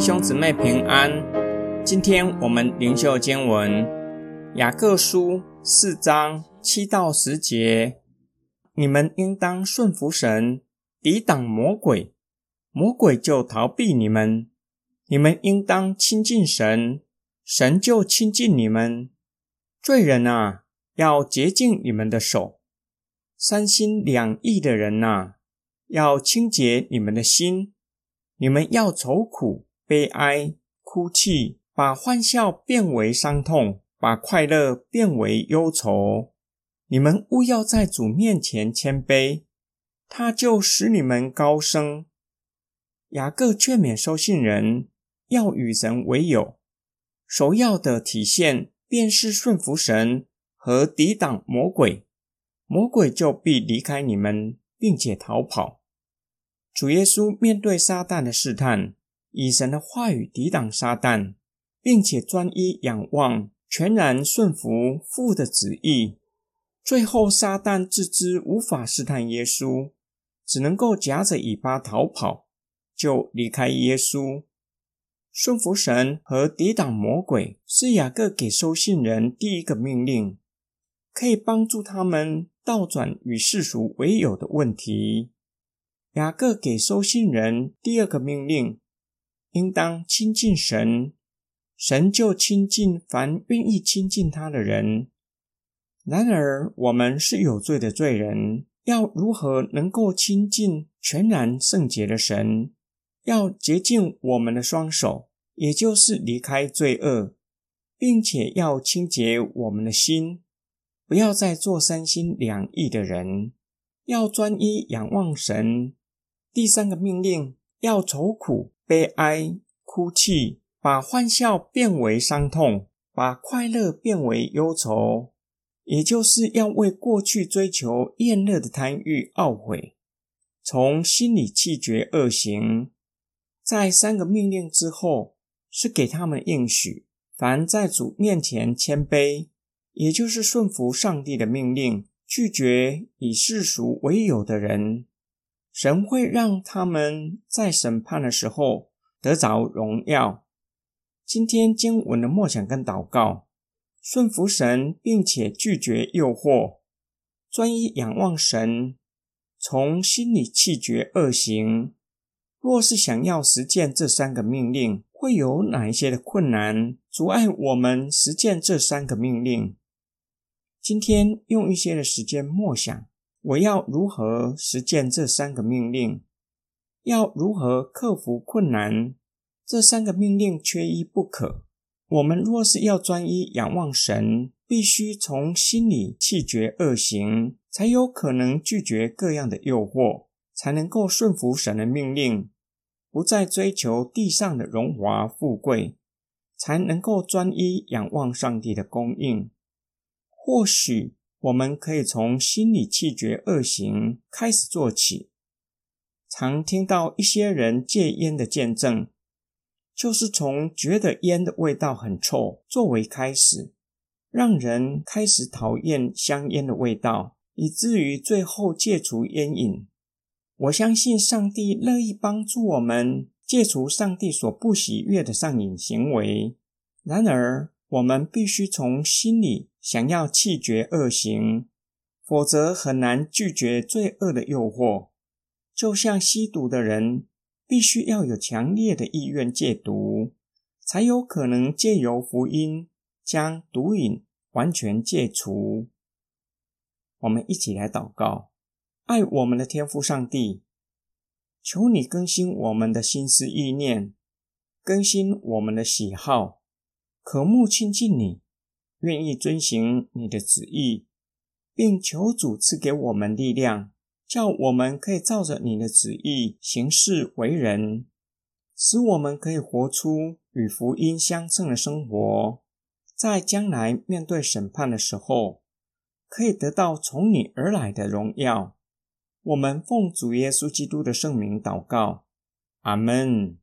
弟兄姊妹平安。今天我们灵修经文雅各书四章七到十节：你们应当顺服神，抵挡魔鬼，魔鬼就逃避你们；你们应当亲近神，神就亲近你们。罪人啊，要洁净你们的手；三心两意的人呐，要清洁你们的心。你们要愁苦、悲哀、哭泣，把欢笑变为伤痛，把快乐变为忧愁。你们勿要在主面前谦卑，他就使你们高升。雅各劝勉收信人要与神为友，首要的体现便是顺服神和抵挡魔鬼，魔鬼就必离开你们，并且逃跑。主耶稣面对撒旦的试探，以神的话语抵挡撒旦，并且专一仰望，全然顺服父的旨意。最后，撒旦自知无法试探耶稣，只能够夹着尾巴逃跑，就离开耶稣。顺服神和抵挡魔鬼，是雅各给收信人第一个命令，可以帮助他们倒转与世俗为友的问题。雅各给收信人第二个命令，应当亲近神，神就亲近凡愿意亲近他的人。然而，我们是有罪的罪人，要如何能够亲近全然圣洁的神？要洁净我们的双手，也就是离开罪恶，并且要清洁我们的心，不要再做三心两意的人，要专一仰望神。第三个命令要愁苦、悲哀、哭泣，把欢笑变为伤痛，把快乐变为忧愁，也就是要为过去追求厌乐的贪欲懊悔，从心里弃绝恶行。在三个命令之后，是给他们应许：凡在主面前谦卑，也就是顺服上帝的命令，拒绝以世俗为友的人。神会让他们在审判的时候得着荣耀。今天经文的默想跟祷告，顺服神，并且拒绝诱惑，专一仰望神，从心里弃绝恶行。若是想要实践这三个命令，会有哪一些的困难阻碍我们实践这三个命令？今天用一些的时间默想。我要如何实践这三个命令？要如何克服困难？这三个命令缺一不可。我们若是要专一仰望神，必须从心里弃绝恶行，才有可能拒绝各样的诱惑，才能够顺服神的命令，不再追求地上的荣华富贵，才能够专一仰望上帝的供应。或许。我们可以从心理气绝恶行开始做起。常听到一些人戒烟的见证，就是从觉得烟的味道很臭作为开始，让人开始讨厌香烟的味道，以至于最后戒除烟瘾。我相信上帝乐意帮助我们戒除上帝所不喜悦的上瘾行为。然而，我们必须从心里想要弃绝恶行，否则很难拒绝罪恶的诱惑。就像吸毒的人，必须要有强烈的意愿戒毒，才有可能借由福音将毒瘾完全戒除。我们一起来祷告：爱我们的天父上帝，求你更新我们的心思意念，更新我们的喜好。渴慕亲近你，愿意遵行你的旨意，并求主赐给我们力量，叫我们可以照着你的旨意行事为人，使我们可以活出与福音相称的生活，在将来面对审判的时候，可以得到从你而来的荣耀。我们奉主耶稣基督的圣名祷告，阿门。